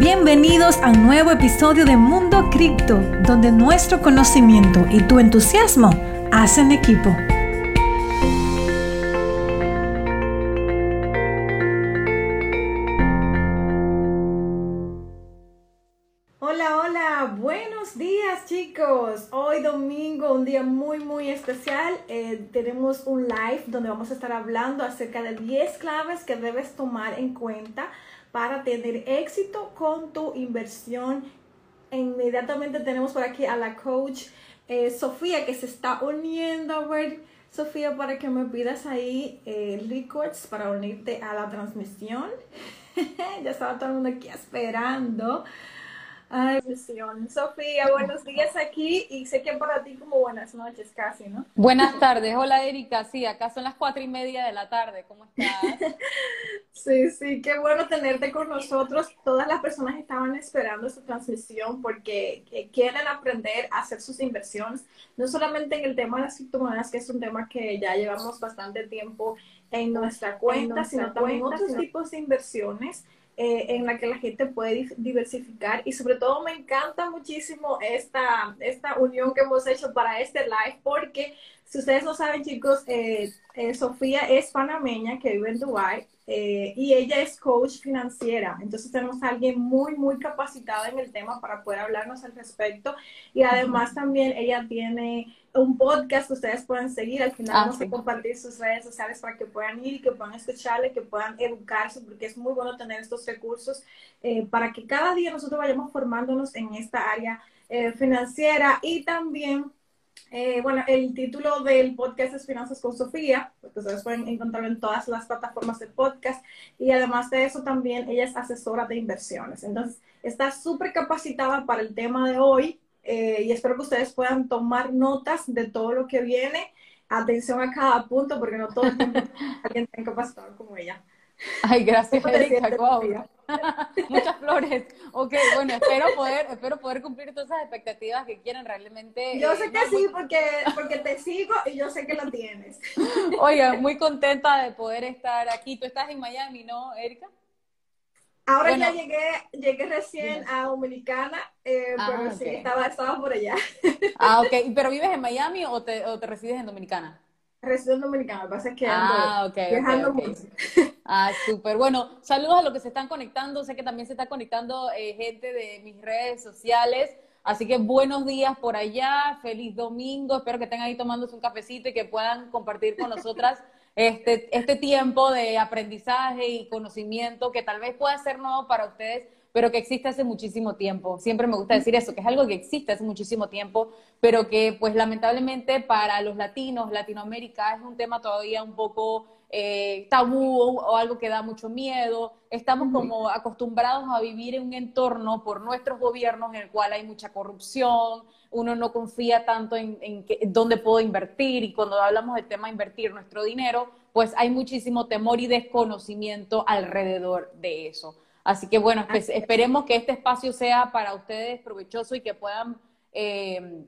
Bienvenidos a un nuevo episodio de Mundo Cripto, donde nuestro conocimiento y tu entusiasmo hacen equipo. Hola, hola, buenos días chicos. Hoy domingo, un día muy, muy especial. Eh, tenemos un live donde vamos a estar hablando acerca de 10 claves que debes tomar en cuenta para tener éxito con tu inversión. Inmediatamente tenemos por aquí a la coach eh, Sofía que se está uniendo. A ver, Sofía, para que me pidas ahí eh, records para unirte a la transmisión. ya estaba todo el mundo aquí esperando. Ay, Sofía, buenos días aquí y sé que para ti como buenas noches casi, ¿no? Buenas tardes, hola Erika, sí, acá son las cuatro y media de la tarde, ¿cómo estás? sí, sí, qué bueno tenerte con nosotros. Todas las personas estaban esperando esta transmisión porque quieren aprender a hacer sus inversiones, no solamente en el tema de las criptomonedas, que es un tema que ya llevamos bastante tiempo en nuestra cuenta, sino también otros tipos de inversiones eh, en la que la gente puede diversificar. Y sobre todo me encanta muchísimo esta, esta unión que hemos hecho para este live porque si ustedes no saben chicos, eh, eh, Sofía es panameña que vive en Dubai y ella es coach financiera. Entonces tenemos a alguien muy, muy capacitada en el tema para poder hablarnos al respecto. Y además también ella tiene un podcast que ustedes pueden seguir. Al final ah, vamos a compartir sus redes sociales para que puedan ir y que puedan escucharle, que puedan educarse, porque es muy bueno tener estos recursos eh, para que cada día nosotros vayamos formándonos en esta área eh, financiera y también eh, bueno, el título del podcast es Finanzas con Sofía, porque ustedes pueden encontrarlo en todas las plataformas de podcast. Y además de eso, también ella es asesora de inversiones. Entonces, está súper capacitada para el tema de hoy, eh, y espero que ustedes puedan tomar notas de todo lo que viene. Atención a cada punto, porque no todo el tiempo alguien está capacitado como ella. Ay, gracias, Erika. Muchas flores. Ok, bueno, espero poder, espero poder cumplir todas esas expectativas que quieren realmente. Yo sé eh, que sí, porque, porque te sigo y yo sé que lo tienes. Oiga, muy contenta de poder estar aquí. Tú estás en Miami, ¿no, Erika? Ahora ya llegué, llegué recién a Dominicana, eh, ah, pero sí, estaba, estaba por allá. Ah, ok. ¿Pero vives en Miami o te, o te resides en Dominicana? Resido en Dominicana, lo que pasa es que ando ah, okay, viajando mucho. Ah, súper. Bueno, saludos a los que se están conectando. Sé que también se está conectando eh, gente de mis redes sociales. Así que buenos días por allá, feliz domingo. Espero que estén ahí tomándose un cafecito y que puedan compartir con nosotras este, este tiempo de aprendizaje y conocimiento que tal vez pueda ser nuevo para ustedes, pero que existe hace muchísimo tiempo. Siempre me gusta decir eso, que es algo que existe hace muchísimo tiempo, pero que pues lamentablemente para los latinos, Latinoamérica es un tema todavía un poco eh, tabú o algo que da mucho miedo. Estamos como acostumbrados a vivir en un entorno por nuestros gobiernos en el cual hay mucha corrupción, uno no confía tanto en, en, dónde puedo invertir y cuando hablamos del tema de invertir nuestro dinero, pues hay muchísimo temor y desconocimiento alrededor de eso. Así que bueno, pues, esperemos que este espacio sea para ustedes provechoso y que puedan eh,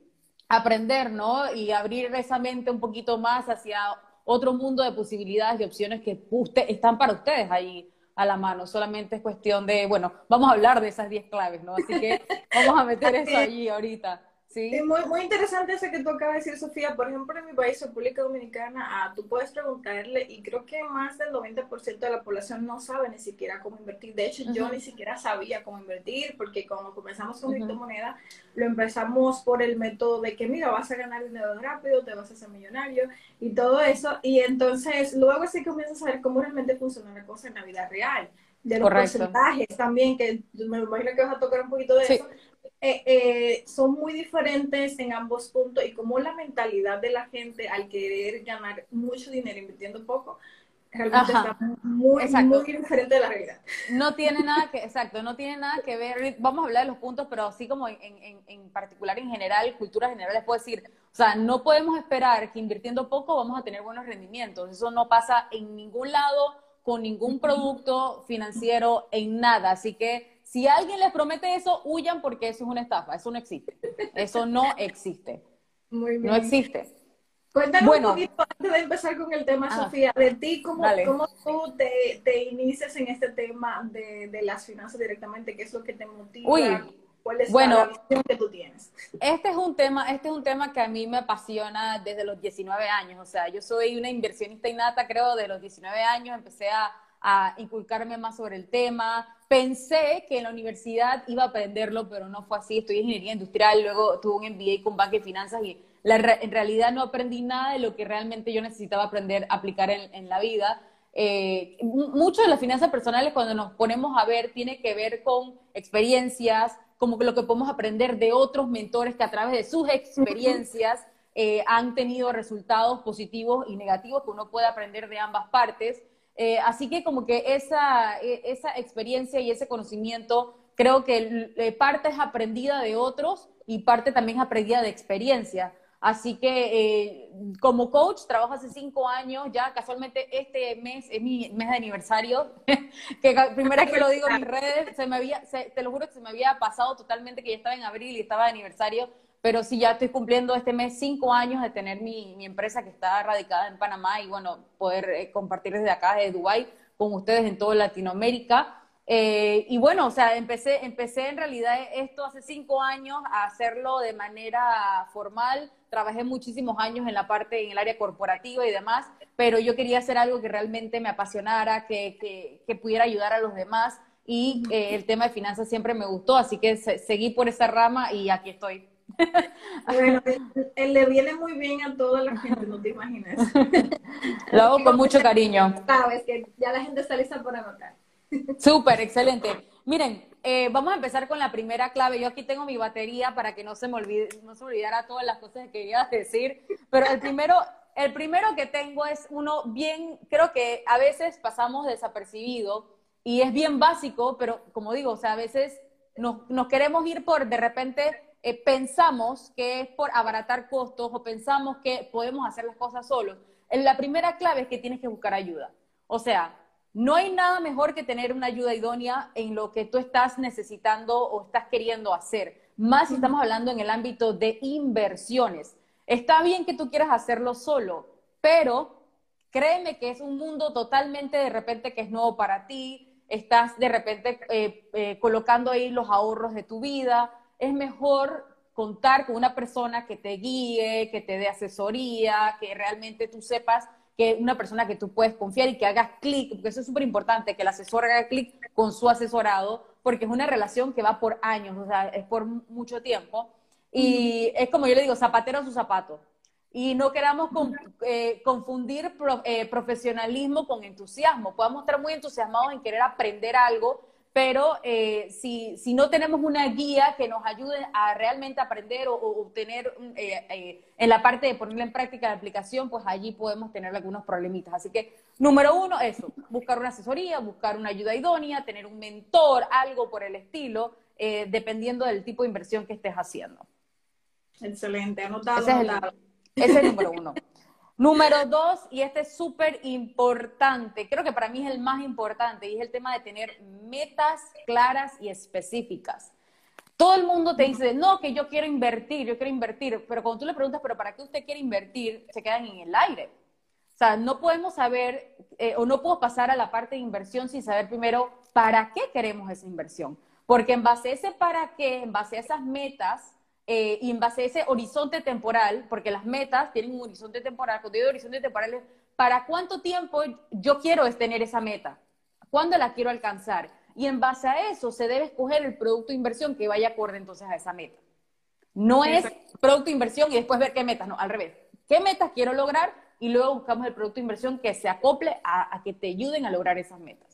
aprender, ¿no? Y abrir esa mente un poquito más hacia otro mundo de posibilidades y opciones que están para ustedes ahí a la mano. Solamente es cuestión de, bueno, vamos a hablar de esas 10 claves, ¿no? Así que vamos a meter eso allí ahorita. Sí. muy, muy interesante eso que tú acabas de decir, Sofía. Por ejemplo, en mi país, República Dominicana, ah, tú puedes preguntarle y creo que más del 90% de la población no sabe ni siquiera cómo invertir. De hecho, yo ni siquiera sabía cómo invertir porque cuando comenzamos con criptomoneda, lo empezamos por el método de que, mira, vas a ganar dinero rápido, te vas a hacer millonario y todo eso. Y entonces, luego sí comienzas a ver cómo realmente funciona la cosa en la vida real de los porcentajes también, que me imagino que vas a tocar un poquito de eso, eh, eh, son muy diferentes en ambos puntos y como la mentalidad de la gente al querer ganar mucho dinero invirtiendo poco, realmente está muy, muy diferente de la realidad. No tiene nada que, exacto, no tiene nada que ver, vamos a hablar de los puntos, pero así como en, en, en particular, en general, cultura general, les puedo decir, o sea, no podemos esperar que invirtiendo poco vamos a tener buenos rendimientos, eso no pasa en ningún lado, con ningún producto financiero, en nada, así que si alguien les promete eso, huyan porque eso es una estafa, eso no existe. Eso no existe. Muy bien. No existe. Cuéntanos un poquito antes de empezar con el tema, ah. Sofía, de ti, cómo, cómo tú te, te, inicias en este tema de, de, las finanzas directamente, qué es lo que te motiva. Uy, ¿Cuál es bueno, la visión que tú tienes? Este es un tema, este es un tema que a mí me apasiona desde los 19 años. O sea, yo soy una inversionista innata, creo, de los 19 años. Empecé a, a inculcarme más sobre el tema. Pensé que en la universidad iba a aprenderlo, pero no fue así. Estudié ingeniería industrial, luego tuve un MBA con banca y finanzas y en realidad no aprendí nada de lo que realmente yo necesitaba aprender aplicar en, en la vida. Eh, mucho de las finanzas personales cuando nos ponemos a ver tiene que ver con experiencias, como que lo que podemos aprender de otros mentores que a través de sus experiencias eh, han tenido resultados positivos y negativos que uno puede aprender de ambas partes. Eh, así que como que esa, e, esa experiencia y ese conocimiento creo que eh, parte es aprendida de otros y parte también es aprendida de experiencia. Así que como coach trabajo hace cinco años, ya casualmente este mes es mi mes de aniversario, que primera vez que lo digo en mis redes, se me había, te lo juro que se me había pasado totalmente que ya estaba en abril y estaba de aniversario, pero sí ya estoy cumpliendo este mes cinco años de tener mi, empresa que está radicada en Panamá y bueno, poder eh, compartir desde acá, desde Dubái, con ustedes en toda Latinoamérica. Eh, y bueno, o sea, empecé, empecé en realidad esto hace cinco años a hacerlo de manera formal. Trabajé muchísimos años en la parte, en el área corporativa y demás, pero yo quería hacer algo que realmente me apasionara, que, que, pudiera ayudar a los demás. Y eh, el tema de finanzas siempre me gustó, así que seguí por esa rama y aquí estoy. Bueno, él, le viene muy bien a toda la gente, no te imaginas. Lo hago con mucho cariño. Sabes que ya la gente está lista para anotar. Súper, excelente. Miren, eh, vamos a empezar con la primera clave. Yo aquí tengo mi batería para que no se me olvide, no se olvidara todas las cosas que quería decir. Pero el primero, el primero que tengo es uno bien, creo que a veces pasamos desapercibido y es bien básico, pero como digo, o sea, a veces nos, nos queremos ir por de repente eh, pensamos que es por abaratar costos o pensamos que podemos hacer las cosas solos. La primera clave es que tienes que buscar ayuda. O sea, no hay nada mejor que tener una ayuda idónea en lo que tú estás necesitando o estás queriendo hacer, más si estamos hablando en el ámbito de inversiones. Está bien que tú quieras hacerlo solo, pero créeme que es un mundo totalmente de repente que es nuevo para ti, estás de repente eh, eh, colocando ahí los ahorros de tu vida, es mejor contar con una persona que te guíe, que te dé asesoría, que realmente tú sepas que una persona que tú puedes confiar y que hagas clic, porque eso es súper importante, que el asesor haga clic con su asesorado, porque es una relación que va por años, o sea, es por mucho tiempo. Y es como yo le digo, zapatero a su zapato. Y no queramos eh, confundir eh, profesionalismo con entusiasmo. Podemos estar muy entusiasmados en querer aprender algo, pero eh, si, si, no tenemos una guía que nos ayude a realmente aprender o, obtener eh, eh, en la parte de ponerla en práctica la aplicación, pues allí podemos tener algunos problemitas. Así que, número uno, eso, buscar una asesoría, buscar una ayuda idónea, tener un mentor, algo por el estilo, dependiendo del tipo de inversión que estés haciendo. Excelente, anotado. Ese, anotado. Es el, ese es el número uno. Número dos, y este es súper importante, creo que para mí es el más importante, y es el tema de tener metas claras y específicas. Todo el mundo te dice, no, que yo quiero invertir, yo quiero invertir, pero cuando tú le preguntas, pero ¿para qué usted quiere invertir? Se quedan en el aire. O sea, no podemos saber eh, o no puedo pasar a la parte de inversión sin saber primero para qué queremos esa inversión. Porque en base a ese para qué, en base a esas metas, eh, y en base a ese horizonte temporal, porque las metas tienen un horizonte temporal, cuando digo horizonte temporal es para cuánto tiempo yo quiero tener esa meta, cuándo la quiero alcanzar. Y en base a eso se debe escoger el producto de inversión que vaya acorde entonces a esa meta. No es producto de inversión y después ver qué metas, no, al revés. ¿Qué metas quiero lograr? Y luego buscamos el producto de inversión que se acople a que te ayuden a lograr esas metas.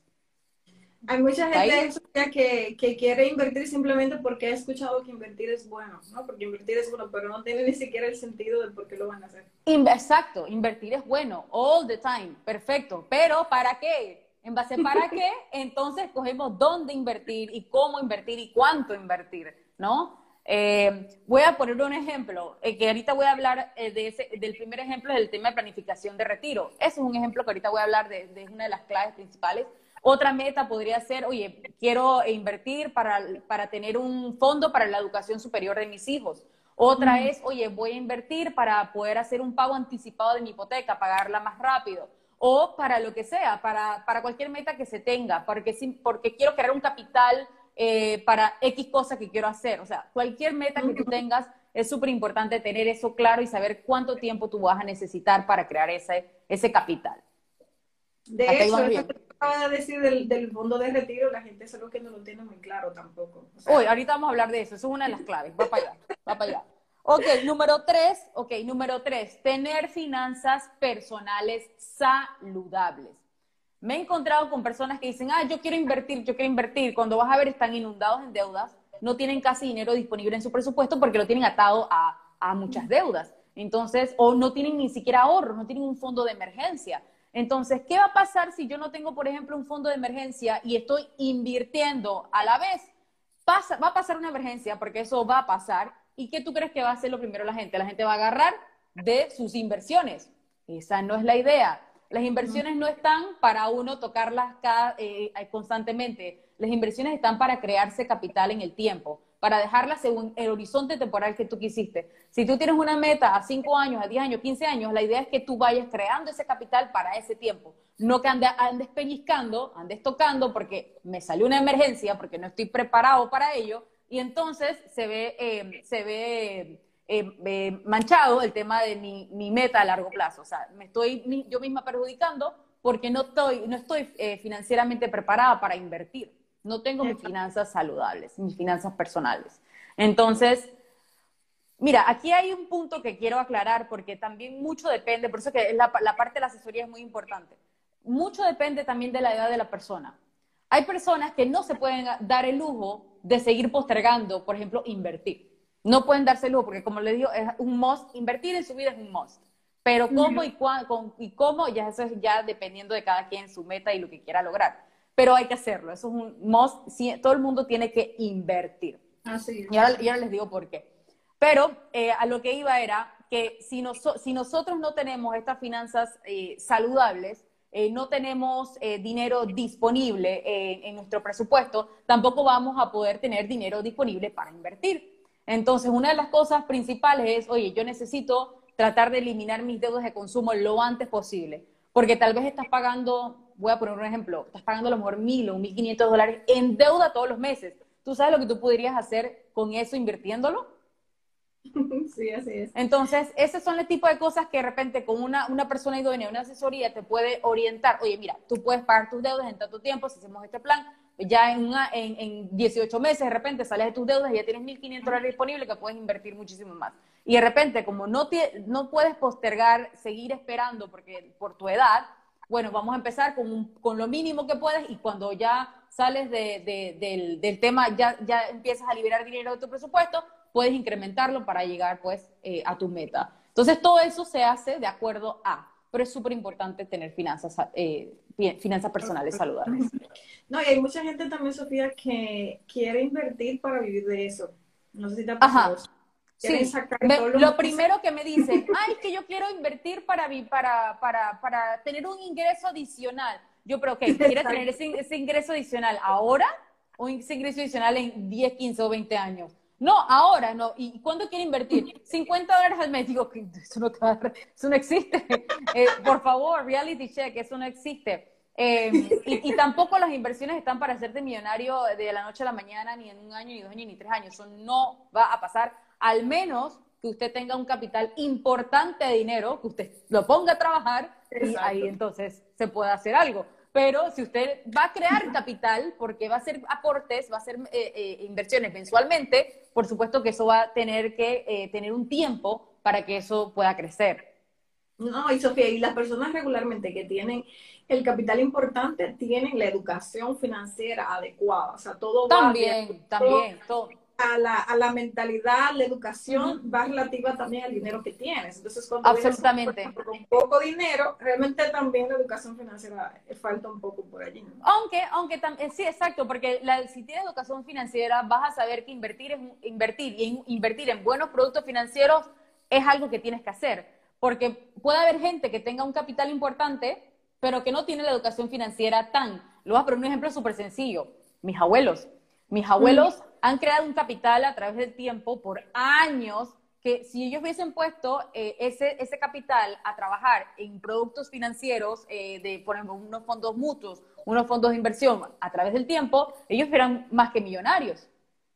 Hay mucha gente que, que, quiere invertir simplemente porque ha escuchado que invertir es bueno, ¿no? Porque invertir es bueno, pero no tiene ni siquiera el sentido de por qué lo van a hacer. Exacto, invertir es bueno, all the time, perfecto. Pero ¿para qué? En base para qué, entonces cogemos dónde invertir y cómo invertir y cuánto invertir, ¿no? Eh, voy a poner un ejemplo, eh, que ahorita voy a hablar eh, de ese, del primer ejemplo del tema de planificación de retiro. Ese es un ejemplo que ahorita voy a hablar de, de una de las claves principales otra meta podría ser, oye, quiero invertir para, para tener un fondo para la educación superior de mis hijos. Otra es, oye, voy a invertir para poder hacer un pago anticipado de mi hipoteca, pagarla más rápido. O para lo que sea, para, para cualquier meta que se tenga, porque, porque quiero crear un capital eh, para X cosa que quiero hacer. O sea, cualquier meta que tú tengas, es súper importante tener eso claro y saber cuánto tiempo tú vas a necesitar para crear ese, ese capital. De hecho, eso que acaba de decir del, fondo de retiro, la gente solo que no lo tiene muy claro tampoco. Hoy, ahorita vamos a hablar de eso, eso es una de las claves, va para allá, va para allá. Ok, número tres, ok, número tres, tener finanzas personales saludables. Me he encontrado con personas que dicen, ah, yo quiero invertir, yo quiero invertir. Cuando vas a ver, están inundados en deudas, no tienen casi dinero disponible en su presupuesto porque lo tienen atado a, a muchas deudas. Entonces, o no tienen ni siquiera ahorros, no tienen un fondo de emergencia. Entonces, ¿qué va a pasar si yo no tengo, por ejemplo, un fondo de emergencia y estoy invirtiendo a la vez? Pasa, va a pasar una emergencia, porque eso va a pasar. ¿Y qué tú crees que va a hacer lo primero la gente? La gente va a agarrar de sus inversiones. Esa no es la idea. Las inversiones no están para uno tocarlas eh, constantemente. Las inversiones están para crearse capital en el tiempo para dejarla según el horizonte temporal que tú quisiste. Si tú tienes una meta a 5 años, a 10 años, 15 años, la idea es que tú vayas creando ese capital para ese tiempo. No que andes, andes pellizcando, andes tocando porque me salió una emergencia, porque no estoy preparado para ello, y entonces se ve, eh, se ve eh, eh, manchado el tema de mi, mi, meta a largo plazo. O sea, me estoy yo misma perjudicando porque no estoy, no estoy financieramente preparada para invertir no tengo mis finanzas saludables, mis finanzas personales. Entonces, mira, aquí hay un punto que quiero aclarar porque también mucho depende, por eso que la, la parte de la asesoría es muy importante. Mucho depende también de la edad de la persona. Hay personas que no se pueden dar el lujo de seguir postergando, por ejemplo, invertir. No pueden darse el lujo porque, como le digo, es un must. Invertir en su vida es un must. Pero cómo y, cuándo, y cómo, ya eso es ya dependiendo de cada quien su meta y lo que quiera lograr pero hay que hacerlo. Eso es un must. todo el mundo tiene que invertir. Así y, ahora, les digo por qué. Pero eh, a lo que iba era que si, si nosotros no tenemos estas finanzas eh, saludables, eh, no tenemos dinero disponible en nuestro presupuesto, tampoco vamos a poder tener dinero disponible para invertir. Entonces, una de las cosas principales es, oye, yo necesito tratar de eliminar mis deudas de consumo lo antes posible, porque tal vez estás pagando voy a poner un ejemplo, estás pagando a lo mejor mil o mil quinientos dólares en deuda todos los meses. ¿Tú sabes lo que tú podrías hacer con eso invirtiéndolo? Sí, así es. Entonces, esos son el tipo de cosas que de repente con una, una persona idónea, una asesoría, te puede orientar. Oye, mira, tú puedes pagar tus deudas en tanto tiempo, si hacemos este plan, ya en, una, en, en 18 meses de repente sales de tus deudas y ya tienes 1.500 dólares disponibles que puedes invertir muchísimo más. Y de repente, como no, no puedes postergar, seguir esperando porque por tu edad, bueno, vamos a empezar con, con lo mínimo que puedes y cuando ya sales del, del, tema, ya, ya empiezas a liberar dinero de tu presupuesto, puedes incrementarlo para llegar pues eh, a tu meta. Entonces todo eso se hace de acuerdo a, pero es súper importante tener finanzas, eh, finanzas personales saludables. No, y hay mucha gente también, Sofía, que quiere invertir para vivir de eso. No sé si te ha pasado. Sí, lo primero que me dicen, ay, es que yo quiero invertir para, para, para, para tener un ingreso adicional. Yo, pero, ¿qué? ¿Quieres tener ese, ingreso adicional ahora o ese ingreso adicional en 10, 15 o 20 años? No, ahora no. ¿Y cuándo quiere invertir? 50 dólares al mes. Digo, eso no, eso no existe. Eh, por favor, reality check, eso no existe. Eh, y, y, tampoco las inversiones están para hacerte millonario de la noche a la mañana, ni en un año, ni dos años, ni tres años. Eso no va a pasar al menos que usted tenga un capital importante de dinero, que usted lo ponga a trabajar y ahí entonces se puede hacer algo. Pero si usted va a crear capital, porque va a hacer aportes, va a hacer eh, eh, inversiones mensualmente, por supuesto que eso va a tener que eh, tener un tiempo para que eso pueda crecer. No, y Sofía, y las personas regularmente que tienen el capital importante tienen la educación financiera adecuada, o sea, todo también, va También, todo a la, a la mentalidad, la educación va relativa también al dinero que tienes. Entonces, cuando Absolutamente. con poco dinero, realmente también la educación financiera falta un poco por allí. Aunque, aunque también, sí, exacto, porque la, si tienes educación financiera, vas a saber que invertir es invertir y invertir en buenos productos financieros es algo que tienes que hacer. Porque puede haber gente que tenga un capital importante, pero que no tiene la educación financiera tan. Lo voy a poner un ejemplo súper sencillo. Mis abuelos. Mis abuelos han creado un capital a través del tiempo por años que si ellos hubiesen puesto eh, ese, ese capital a trabajar en productos financieros, eh, de, por ejemplo, unos fondos mutuos, unos fondos de inversión a través del tiempo, ellos eran más que millonarios.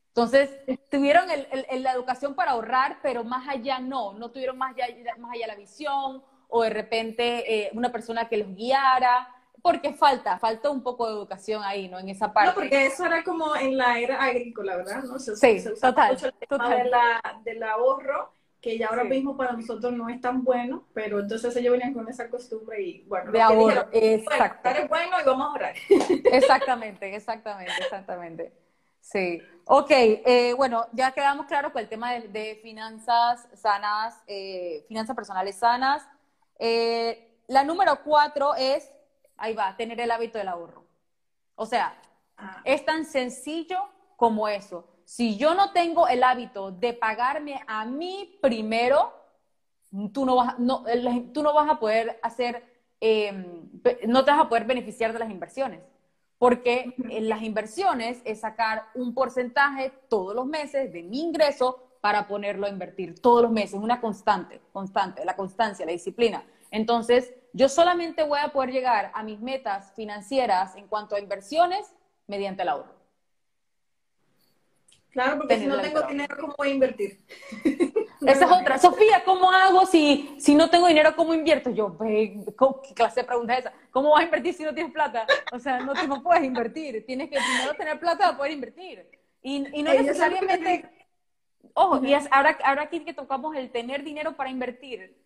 Entonces, tuvieron el, la educación para ahorrar, pero más allá no, no tuvieron más allá, más allá la visión o de repente eh, una persona que los guiara porque falta, falta un poco de educación ahí, ¿no? En esa parte. No, porque eso era como en la era agrícola, ¿verdad? ¿No? Se, sí, total, mucho el tema De la, del ahorro, que ya ahora mismo para nosotros no es tan bueno, pero entonces ellos venían con esa costumbre y, bueno, de ahorro, exacto. Bueno, es bueno y vamos a ahorrar. Exactamente, exactamente, exactamente. Sí. Ok, eh, bueno, ya quedamos claros con el tema de, finanzas sanas, eh, finanzas personales sanas. Eh, la número cuatro es ahí va, tener el hábito del ahorro. O sea, ah. es tan sencillo como eso. Si yo no tengo el hábito de pagarme a mí primero, tú no vas, no, tú no vas a poder hacer, em, no te vas a poder beneficiar de las inversiones. Porque en las inversiones es sacar un porcentaje todos los meses de mi ingreso para ponerlo a invertir todos los meses, una constante, constante, la constancia, la disciplina. Entonces, yo solamente voy a poder llegar a mis metas financieras en cuanto a inversiones mediante el ahorro. Claro, porque si no tengo dinero, ¿cómo voy a invertir? Esa es otra. Sofía, ¿cómo hago si, si no tengo dinero, cómo invierto? Yo, ¿qué clase de pregunta es esa? ¿Cómo vas a invertir si no tienes plata? O sea, no, no puedes invertir. Tienes que primero tener plata para poder invertir. Y, y no necesariamente... Ojo, y ahora, ahora aquí que tocamos el tener dinero para invertir,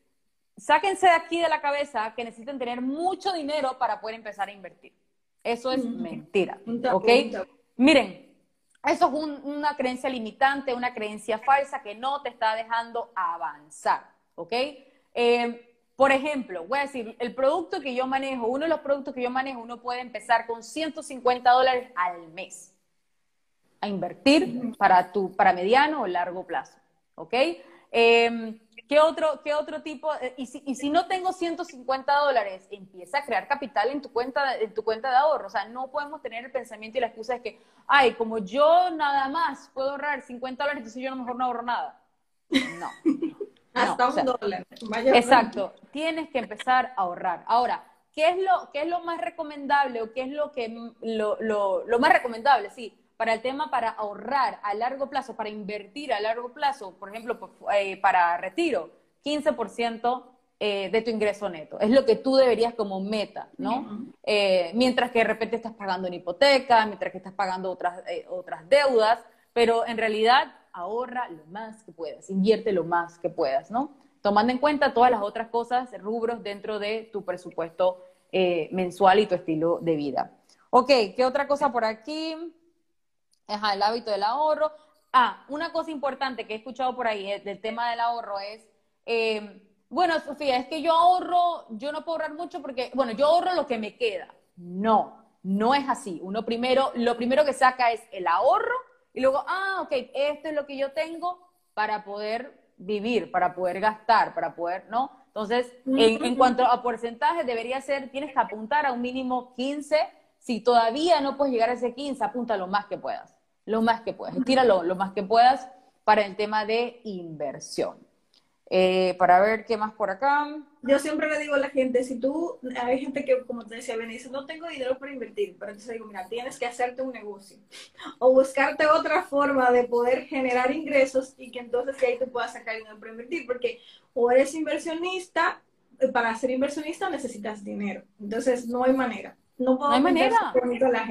sáquense de aquí de la cabeza que necesitan tener mucho dinero para poder empezar a invertir. Eso es mentira. ¿Ok? Miren, eso es una creencia limitante, una creencia falsa que no te está dejando avanzar. ¿Ok? Eh, por ejemplo, voy a decir, el producto que yo manejo, uno de los productos que yo manejo, uno puede empezar con 150 dólares al mes a invertir para tu, para mediano o largo plazo. ¿Ok? Eh, ¿Qué otro, qué otro tipo? Eh, y si, y si no tengo 150 dólares, empieza a crear capital en tu, cuenta, en tu cuenta de ahorro. O sea, no podemos tener el pensamiento y la excusa de que, ay, como yo nada más puedo ahorrar 50 dólares, entonces yo a lo mejor no ahorro nada. No. Hasta un dólar. exacto. Tienes que empezar a ahorrar. Ahora, ¿qué es lo, qué es lo más recomendable o qué es lo, que, lo, lo, lo más recomendable? Sí para el tema para ahorrar a largo plazo, para invertir a largo plazo, por ejemplo, eh, para retiro, 15% eh, de tu ingreso neto. Es lo que tú deberías como meta, ¿no? Eh, mientras que de repente estás pagando una hipoteca, mientras que estás pagando otras, otras deudas, pero en realidad ahorra lo más que puedas, invierte lo más que puedas, ¿no? Tomando en cuenta todas las otras cosas, rubros dentro de tu presupuesto mensual y tu estilo de vida. Ok, ¿qué otra cosa por aquí? Ajá, el hábito del ahorro. Ah, una cosa importante que he escuchado por ahí eh, del tema del ahorro es, eh, bueno, Sofía, es que yo ahorro, yo no puedo ahorrar mucho porque, bueno, yo ahorro lo que me queda. No, no es así. Uno primero, lo primero que saca es el ahorro y luego, ah, ok, esto es lo que yo tengo para poder vivir, para poder gastar, para poder, ¿no? Entonces, en, en cuanto a porcentaje, debería ser, tienes que apuntar a un mínimo 15. Si todavía no puedes llegar a ese 15, apunta lo más que puedas lo más que puedas, estíralo lo más que puedas para el tema de inversión. Eh, para ver qué más por acá. Yo siempre le digo a la gente, si tú, hay gente que, como te decía, viene y dice, no tengo dinero para invertir, pero entonces digo, mira, tienes que hacerte un negocio o buscarte otra forma de poder generar ingresos y que entonces ahí tú puedas sacar dinero para invertir, porque o eres inversionista, eh, para ser inversionista necesitas dinero, entonces no hay manera. No, hay manera.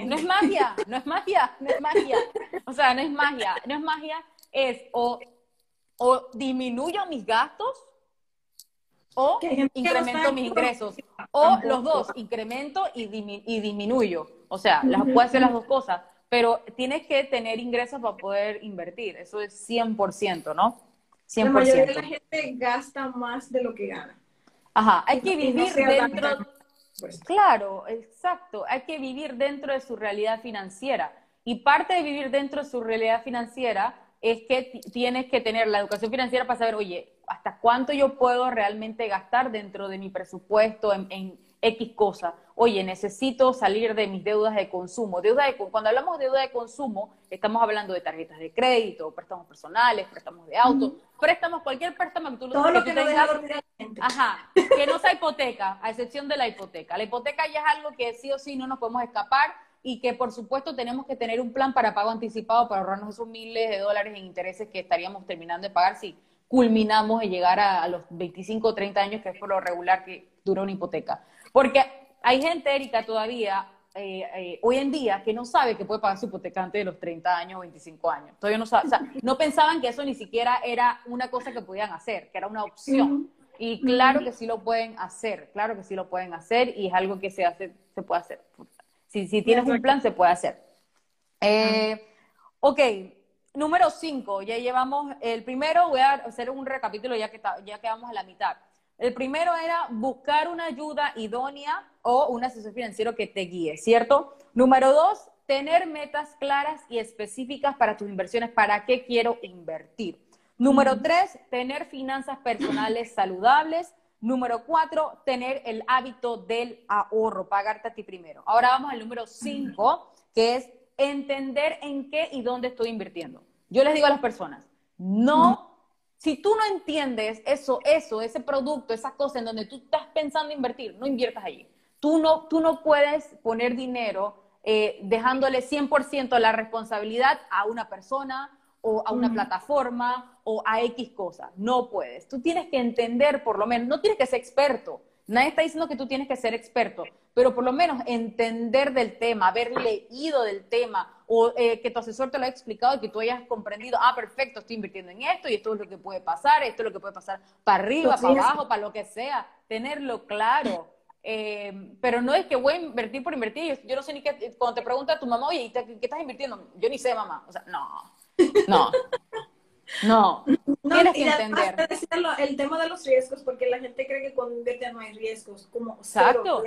No es magia, no es magia, no es magia. O sea, no es magia, no es magia, es o, o disminuyo mis gastos o incremento mis ingresos. O los dos, incremento y, y disminuyo. O sea, las, puede hacer las dos cosas, pero tienes que tener ingresos para poder invertir. Eso es 100%, ¿no? 100%. La mayoría de la gente gasta más de lo que gana. Ajá, hay que vivir dentro pues. Claro, exacto. Hay que vivir dentro de su realidad financiera. Y parte de vivir dentro de su realidad financiera es que tienes que tener la educación financiera para saber, oye, hasta cuánto yo puedo realmente gastar dentro de mi presupuesto en, X cosa. Oye, necesito salir de mis deudas de consumo. Deuda de, cuando hablamos de deuda de consumo, estamos hablando de tarjetas de crédito, préstamos personales, préstamos de auto, préstamos, cualquier préstamo que tú, Todo lo que, tú tengas. Ajá, que no sea hipoteca, a excepción de la hipoteca. La hipoteca ya es algo que sí o sí no nos podemos escapar y que por supuesto tenemos que tener un plan para pago anticipado para ahorrarnos esos miles de dólares en intereses que estaríamos terminando de pagar si culminamos en llegar a, los 25 o 30 años, que es por lo regular que dura una hipoteca. Porque hay gente, Erika, todavía, eh, eh, hoy en día, que no sabe que puede pagar su hipoteca antes de los 30 años o 25 años. Todavía no sabe, o sea, no pensaban que eso ni siquiera era una cosa que podían hacer, que era una opción. Y claro que sí lo pueden hacer, claro que sí lo pueden hacer y es algo que se hace, se puede hacer. Si, si tienes un plan, se puede hacer. Eh, ok, número 5, ya llevamos, el primero voy a hacer un recapítulo ya que, ya quedamos a la mitad. El primero era buscar una ayuda idónea o un asesor financiero que te guíe, ¿cierto? Número dos, tener metas claras y específicas para tus inversiones, para qué quiero invertir. Número tres, tener finanzas personales saludables. Número cuatro, tener el hábito del ahorro, pagarte a ti primero. Ahora vamos al número cinco, que es entender en qué y dónde estoy invirtiendo. Yo les digo a las personas, no, si tú no entiendes eso, eso, ese producto, esa cosa en donde tú estás pensando invertir, no inviertas allí. Tú no, tú no puedes poner dinero eh, dejándole 100% la responsabilidad a una persona o a una plataforma o a X cosa. No puedes. Tú tienes que entender, por lo menos, no tienes que ser experto. Nadie está diciendo que tú tienes que ser experto, pero por lo menos entender del tema, haber leído del tema o eh, que tu asesor te lo haya explicado y que tú hayas comprendido, ah, perfecto, estoy invirtiendo en esto y esto es lo que puede pasar, esto es lo que puede pasar para arriba, para abajo, para lo que sea, tenerlo claro. Eh, pero no es que voy a invertir por invertir. Yo, no sé ni qué. Cuando te pregunta tu mamá, oye, ¿qué estás invirtiendo? Yo ni sé, mamá. O sea, no. No. No, tienes que entender. el tema de los riesgos, porque la gente cree que cuando invierte no hay riesgos, como Exacto.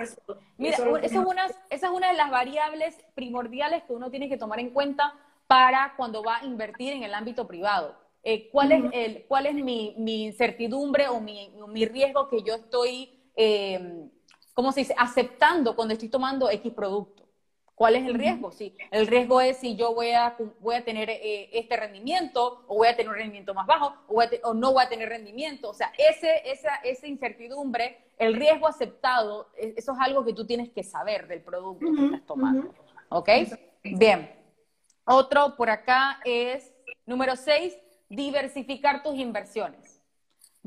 Mira, esa es, una, esa es una de las variables primordiales que uno tiene que tomar en cuenta para cuando va a invertir en el ámbito privado. Eh, ¿cuál, es el, ¿Cuál es mi, mi incertidumbre o mi, mi, riesgo que yo estoy, eh, ¿cómo se dice?, aceptando cuando estoy tomando X producto. ¿Cuál es el riesgo? Sí, el riesgo es si yo voy a, voy a tener eh, este rendimiento o voy a tener un rendimiento más bajo o, no voy a tener rendimiento. O sea, ese, esa, esa incertidumbre, el riesgo aceptado, e, eso es algo que tú tienes que saber del producto que estás tomando. ¿Ok? Bien. Otro por acá es, número seis, diversificar tus inversiones.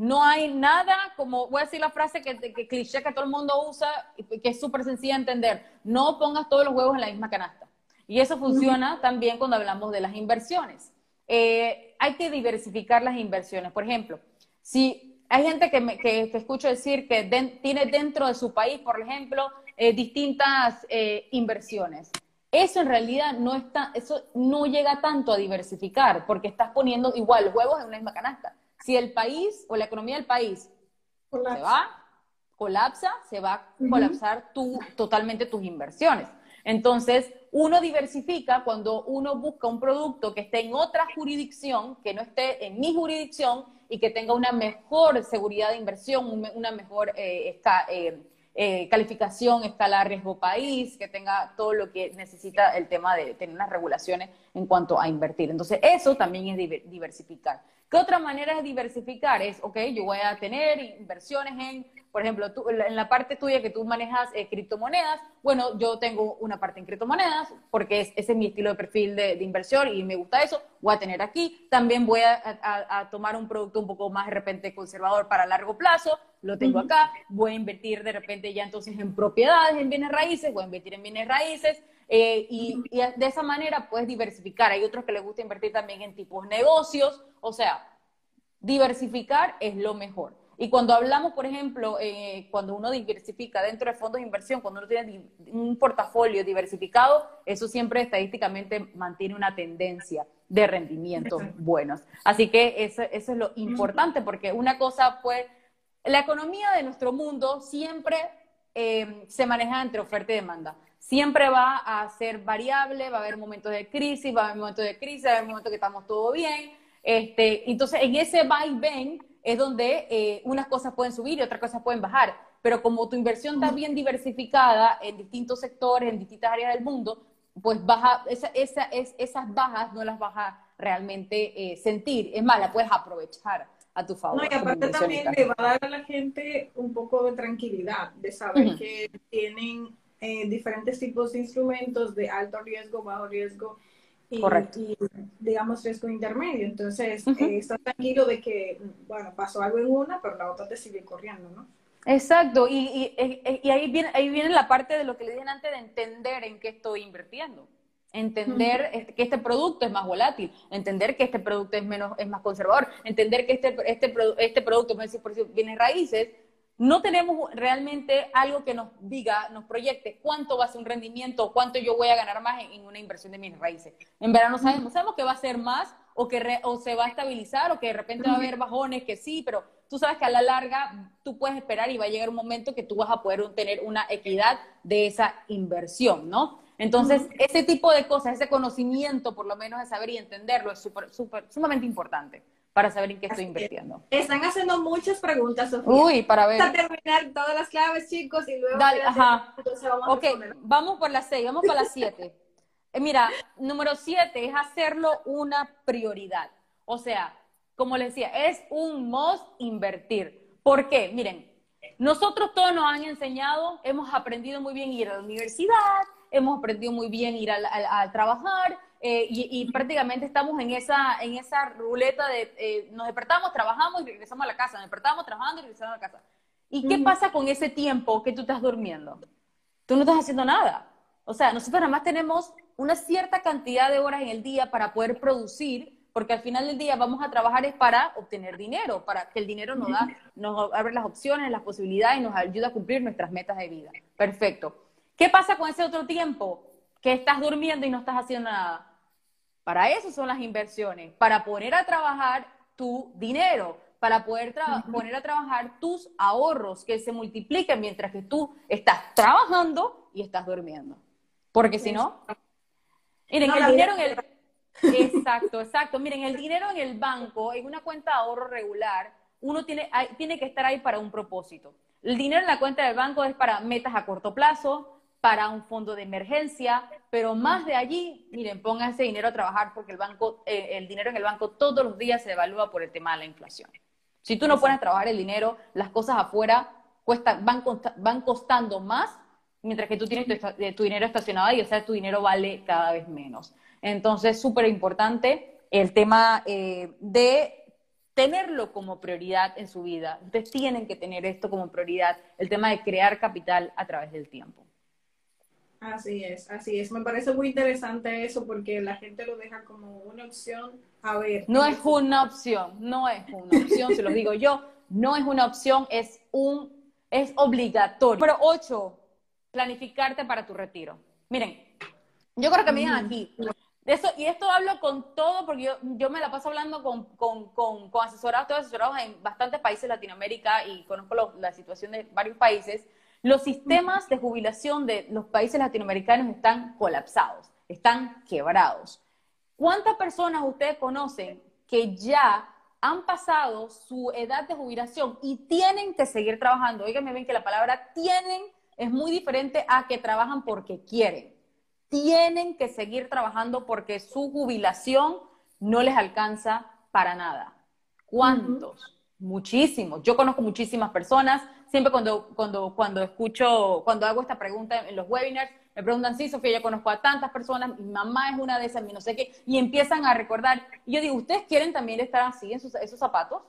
No hay nada, como voy a decir la frase que, que cliché que todo el mundo usa, que es súper sencilla de entender, no pongas todos los huevos en la misma canasta. Y eso funciona también cuando hablamos de las inversiones. Eh, hay que diversificar las inversiones. Por ejemplo, si hay gente que, me, que, escucho decir que tiene dentro de su país, por ejemplo, eh, distintas eh, inversiones. Eso en realidad no está, eso no llega tanto a diversificar, porque estás poniendo igual huevos en una misma canasta. Si el país o la economía del país se va, colapsa, se va a colapsar totalmente tus inversiones. Entonces, uno diversifica cuando uno busca un producto que esté en otra jurisdicción, que no esté en mi jurisdicción y que tenga una mejor seguridad de inversión, una mejor eh, eh, eh, calificación, escala riesgo país, que tenga todo lo que necesita el tema de tener unas regulaciones en cuanto a invertir. Entonces, eso también es diversificar. ¿Qué otra manera es diversificar? Es, ok, yo voy a tener inversiones en, por ejemplo, en la parte tuya que tú manejas eh, criptomonedas, bueno, yo tengo una parte en criptomonedas porque ese es mi estilo de perfil de, inversión y me gusta eso, voy a tener aquí. También voy a, tomar un producto un poco más de repente conservador para largo plazo, lo tengo acá, voy a invertir de repente ya entonces en propiedades, en bienes raíces, voy a invertir en bienes raíces, eh, y, de esa manera puedes diversificar. Hay otros que les gusta invertir también en tipos negocios. O sea, diversificar es lo mejor. Y cuando hablamos, por ejemplo, eh, cuando uno diversifica dentro de fondos de inversión, cuando uno tiene un portafolio diversificado, eso siempre estadísticamente mantiene una tendencia de rendimientos buenos. Así que eso, es lo importante, porque una cosa, pues, la economía de nuestro mundo siempre eh, se maneja entre oferta y demanda siempre va a ser variable, va a haber momentos de crisis, va a haber momentos de crisis, va a haber momentos que estamos todo bien. Este, entonces, en ese va y ven es donde eh, unas cosas pueden subir y otras cosas pueden bajar. pero como tu inversión está bien diversificada en distintos sectores, en distintas áreas del mundo, pues baja, esa, esa, es, esas bajas no las vas a realmente eh, sentir, es más, la puedes aprovechar a tu favor. No, y aparte también le va a dar a la gente un poco de tranquilidad, de saber que tienen eh, diferentes tipos de instrumentos de alto riesgo, bajo riesgo y, y digamos riesgo intermedio. Entonces, eh, estás tranquilo de que, bueno, pasó algo en una, pero la otra te sigue corriendo, ¿no? Exacto, y, y, y, ahí, viene, ahí viene la parte de lo que le dije antes de entender en qué estoy invirtiendo. Entender que este producto es más volátil, entender que este producto es menos, es más conservador, entender que este, este, este producto, por decir, bienes raíces, no tenemos realmente algo que nos diga, nos proyecte cuánto va a ser un rendimiento, cuánto yo voy a ganar más en, una inversión de bienes raíces. En verano sabemos, sabemos que va a ser más o que o se va a estabilizar o que de repente va a haber bajones, que sí, pero tú sabes que a la larga tú puedes esperar y va a llegar un momento que tú vas a poder tener una equidad de esa inversión, ¿no? Entonces, ese tipo de cosas, ese conocimiento, por lo menos de saber y entenderlo, es súper, súper, sumamente importante para saber en qué estoy invirtiendo. Están haciendo muchas preguntas, Sofía. Uy, para ver. Para terminar todas las claves, chicos, y luego... Dale, ajá. Entonces vamos ok, vamos por las seis, vamos por las siete. Eh, mira, número siete es hacerlo una prioridad. O sea, como les decía, es un must invertir. ¿Por qué? Miren, nosotros todos nos han enseñado, hemos aprendido muy bien ir a la universidad, hemos aprendido muy bien ir a, trabajar eh, y, prácticamente estamos en esa, en esa ruleta de eh, nos despertamos, trabajamos y regresamos a la casa, nos despertamos, trabajando y regresamos a la casa. ¿Y qué pasa con ese tiempo que tú estás durmiendo? Tú no estás haciendo nada. O sea, nosotros nada más tenemos una cierta cantidad de horas en el día para poder producir, porque al final del día vamos a trabajar es para obtener dinero, para que el dinero nos, da, nos abre las opciones, las posibilidades y nos ayuda a cumplir nuestras metas de vida. Perfecto. ¿Qué pasa con ese otro tiempo que estás durmiendo y no estás haciendo nada? Para eso son las inversiones, para poner a trabajar tu dinero, para poder poner a trabajar tus ahorros que se multipliquen mientras que tú estás trabajando y estás durmiendo. Porque si no, miren, el dinero en el... Exacto, exacto. Miren, el dinero en el banco, en una cuenta de ahorro regular, uno tiene, tiene que estar ahí para un propósito. El dinero en la cuenta del banco es para metas a corto plazo, para un fondo de emergencia, pero más de allí, miren, pongan ese dinero a trabajar porque el banco, eh, el dinero en el banco todos los días se evalúa por el tema de la inflación. Si tú no pones a trabajar el dinero, las cosas afuera cuestan, van, van costando más, mientras que tú tienes tu, eh, dinero estacionado ahí, o sea, tu dinero vale cada vez menos. Entonces, súper importante el tema eh, de tenerlo como prioridad en su vida. Ustedes tienen que tener esto como prioridad, el tema de crear capital a través del tiempo. Así es, así es. Me parece muy interesante eso porque la gente lo deja como una opción a ver. No es una opción, no es una opción, se lo digo yo, no es una opción, es un, es obligatorio. Pero ocho, planificarte para tu retiro. Miren, yo creo que me digan aquí, eso, y esto hablo con todo, porque yo, yo me la paso hablando con, con, con, con asesorados, asesorados en bastantes países de Latinoamérica y conozco la situación de varios países. Los sistemas de jubilación de los países latinoamericanos están colapsados, están quebrados. ¿Cuántas personas ustedes conocen que ya han pasado su edad de jubilación y tienen que seguir trabajando? Oigan, ven que la palabra tienen es muy diferente a que trabajan porque quieren. Tienen que seguir trabajando porque su jubilación no les alcanza para nada. ¿Cuántos? Muchísimos. Yo conozco muchísimas personas siempre cuando, cuando, cuando escucho, cuando hago esta pregunta en los webinars, me preguntan, sí, Sofía, yo conozco a tantas personas, mi mamá es una de esas, mi no sé qué, y empiezan a recordar. Y yo digo, ¿ustedes quieren también estar así en sus, esos zapatos?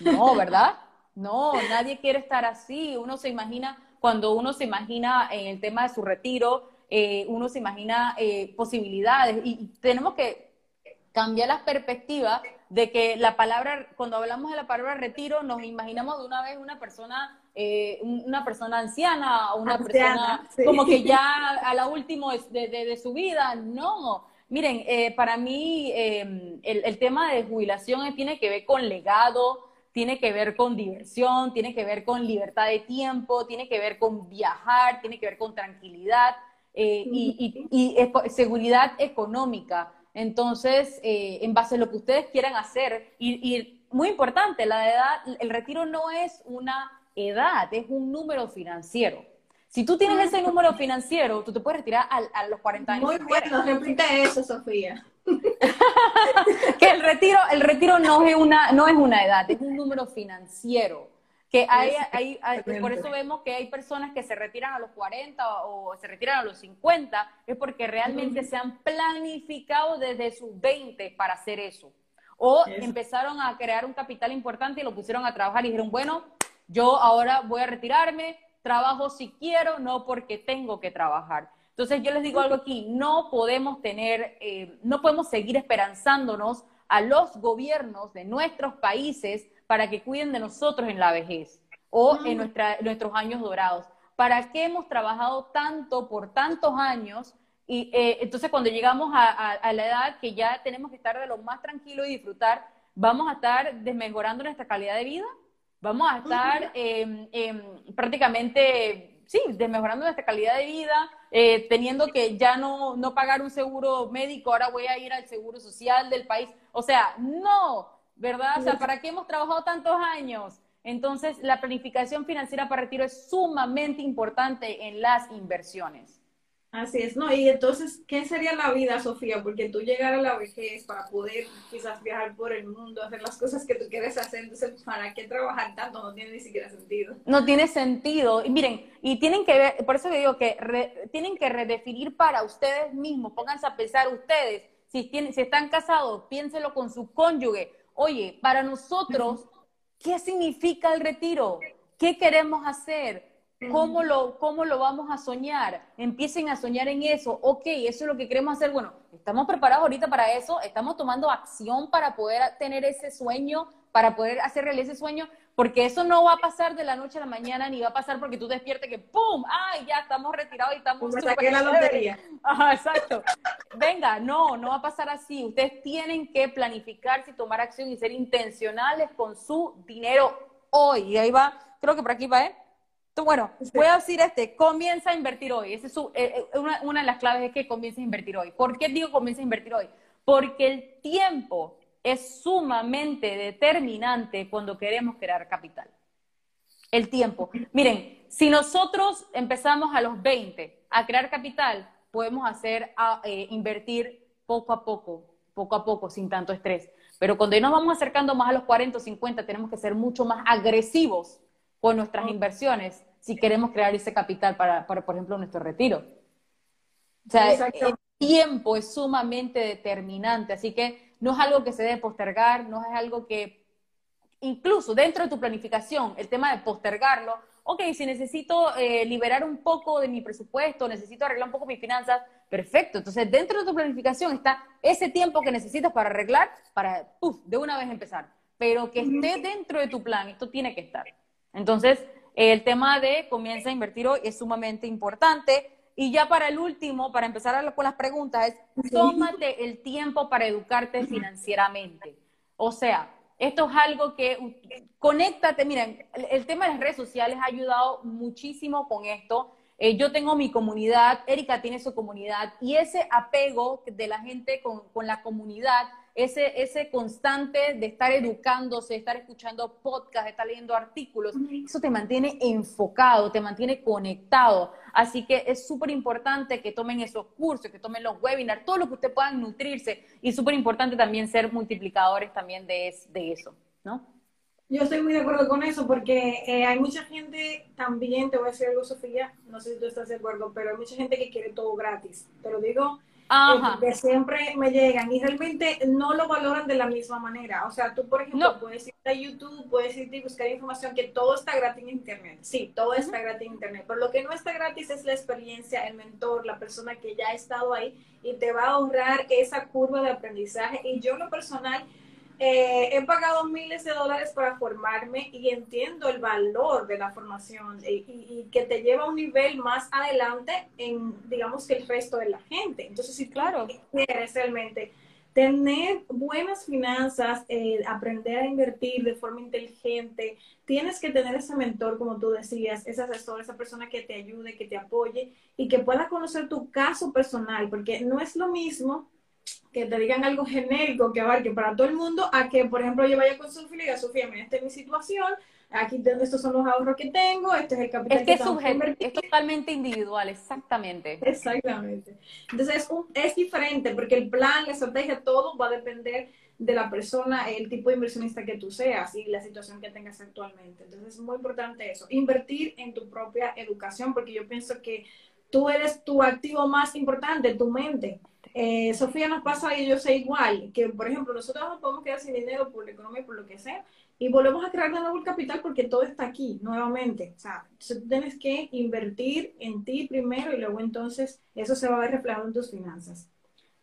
No, ¿verdad? No, nadie quiere estar así. Uno se imagina, cuando uno se imagina en el tema de su retiro, eh, uno se imagina eh, posibilidades y tenemos que cambiar las perspectivas de que la palabra, cuando hablamos de la palabra retiro, nos imaginamos de una vez una persona, eh, una persona anciana, o una persona como que ya a la última de, de, su vida. No, miren, eh, para mí em, el, el, tema de jubilación tiene que ver con legado, tiene que ver con diversión, tiene que ver con libertad de tiempo, tiene que ver con viajar, tiene que ver con tranquilidad eh, y, y, y seguridad económica. Entonces, eh, en base a lo que ustedes quieran hacer, y, muy importante, la edad, el retiro no es una edad, es un número financiero. Si tú tienes ese número financiero, tú te puedes retirar a, los 40 años. Muy bueno, repite eso, Sofía. que el retiro, el retiro no es una, no es una edad, es un número financiero. Que hay, hay, por eso vemos que hay personas que se retiran a los 40 o se retiran a los 50, es porque realmente se han planificado desde sus 20 para hacer eso. O empezaron a crear un capital importante y lo pusieron a trabajar y dijeron, bueno, yo ahora voy a retirarme, trabajo si quiero, no porque tengo que trabajar. Entonces yo les digo algo aquí, no podemos tener, eh, no podemos seguir esperanzándonos a los gobiernos de nuestros países para que cuiden de nosotros en la vejez o en nuestros años dorados. ¿Para qué hemos trabajado tanto por tantos años? Y eh, entonces cuando llegamos a, la edad que ya tenemos que estar de lo más tranquilo y disfrutar, vamos a estar desmejorando nuestra calidad de vida, vamos a estar em, em, prácticamente, sí, desmejorando nuestra calidad de vida, eh, teniendo que ya no, no pagar un seguro médico, ahora voy a ir al seguro social del país. O sea, no, ¿verdad? O sea, ¿para qué hemos trabajado tantos años? Entonces, la planificación financiera para retiro es sumamente importante en las inversiones. Así es, ¿no? Y entonces, ¿qué sería la vida, Sofía? Porque tú llegar a la vejez para poder quizás viajar por el mundo, hacer las cosas que tú quieres hacer, entonces, ¿para qué trabajar tanto? No tiene ni siquiera sentido. No tiene sentido. Y miren, y tienen que ver, por eso digo que tienen que redefinir para ustedes mismos, pónganse a pensar ustedes, si, tienen, si están casados, piénselo con su cónyuge, Oye, para nosotros, ¿qué significa el retiro? ¿Qué queremos hacer? ¿Cómo lo, ¿Cómo lo vamos a soñar? Empiecen a soñar en eso. Ok, eso es lo que queremos hacer. Bueno, estamos preparados ahorita para eso. Estamos tomando acción para poder tener ese sueño, para poder hacer real ese sueño. Porque eso no va a pasar de la noche a la mañana, ni va a pasar porque tú despiertes que ¡pum! ¡Ay, ya estamos retirados y estamos súper la lotería. Ajá, exacto. Venga, no, no va a pasar así. Ustedes tienen que planificarse y tomar acción y ser intencionales con su dinero hoy. Y ahí va, creo que por aquí va, ¿eh? Entonces, bueno, voy a decir este, comienza a invertir hoy. Esa es su, eh, eh, una, una de las claves es que comienza a invertir hoy. ¿Por qué digo comienza a invertir hoy? Porque el tiempo es sumamente determinante cuando queremos crear capital. El tiempo. Miren, si nosotros empezamos a los 20 a crear capital, podemos hacer a, eh, invertir poco a poco, poco a poco, sin tanto estrés. Pero cuando nos vamos acercando más a los 40 o 50, tenemos que ser mucho más agresivos con nuestras inversiones si queremos crear ese capital para, para por ejemplo, nuestro retiro. O sea, el tiempo es sumamente determinante, así que no es algo que se debe postergar, no es algo que, incluso dentro de tu planificación, el tema de postergarlo, ok, si necesito eh, liberar un poco de mi presupuesto, necesito arreglar un poco mis finanzas, perfecto. Entonces, dentro de tu planificación está ese tiempo que necesitas para arreglar, para, de una vez empezar. Pero que esté dentro de tu plan, esto tiene que estar. Entonces, el tema de comienza a invertir hoy es sumamente importante. Y ya para el último, para empezar con las preguntas, es tómate el tiempo para educarte financieramente. O sea, esto es algo que, conéctate, miren, el, tema de las redes sociales ha ayudado muchísimo con esto. Eh, yo tengo mi comunidad, Erika tiene su comunidad, y ese apego de la gente con, con la comunidad ese, ese constante de estar educándose, de estar escuchando podcasts, de estar leyendo artículos, eso te mantiene enfocado, te mantiene conectado. Así que es súper importante que tomen esos cursos, que tomen los webinars, todo lo que ustedes puedan nutrirse. Y súper importante también ser multiplicadores también de, de eso, ¿no? Yo estoy muy de acuerdo con eso porque eh, hay mucha gente también, te voy a decir algo, Sofía, no sé si tú estás de acuerdo, pero hay mucha gente que quiere todo gratis. Te lo digo que siempre me llegan y realmente no lo valoran de la misma manera. O sea, tú, por ejemplo, puedes ir a YouTube, puedes ir a buscar información que todo está gratis en Internet. Sí, todo está gratis en Internet, pero lo que no está gratis es la experiencia, el mentor, la persona que ya ha estado ahí y te va a ahorrar esa curva de aprendizaje. Y yo, lo personal, eh, he pagado miles de dólares para formarme y entiendo el valor de la formación y, que te lleva a un nivel más adelante en, digamos, que el resto de la gente. Entonces, si claro. quieres realmente tener buenas finanzas, eh, aprender a invertir de forma inteligente, tienes que tener ese mentor, como tú decías, ese asesor, esa persona que te ayude, que te apoye y que pueda conocer tu caso personal, porque no es lo mismo que te digan algo genérico que abarque para todo el mundo, a que, por ejemplo, yo vaya con Sofía y diga, Sofía, mira, esta es mi situación, aquí estos son los ahorros que tengo, este es el capital es que, que es, es totalmente individual, exactamente. Exactamente. Entonces es, es diferente porque el plan, la estrategia, todo va a depender de la persona, el tipo de inversionista que tú seas y la situación que tengas actualmente. Entonces es muy importante eso, invertir en tu propia educación porque yo pienso que tú eres tu activo más importante, tu mente. Eh, Sofía nos pasa y yo sé igual, que por ejemplo nosotros no podemos quedar sin dinero por la economía, por lo que sea, y volvemos a crear de nuevo el capital porque todo está aquí nuevamente. O sea, tienes que invertir en ti primero y luego entonces eso se va a ver reflejado en tus finanzas.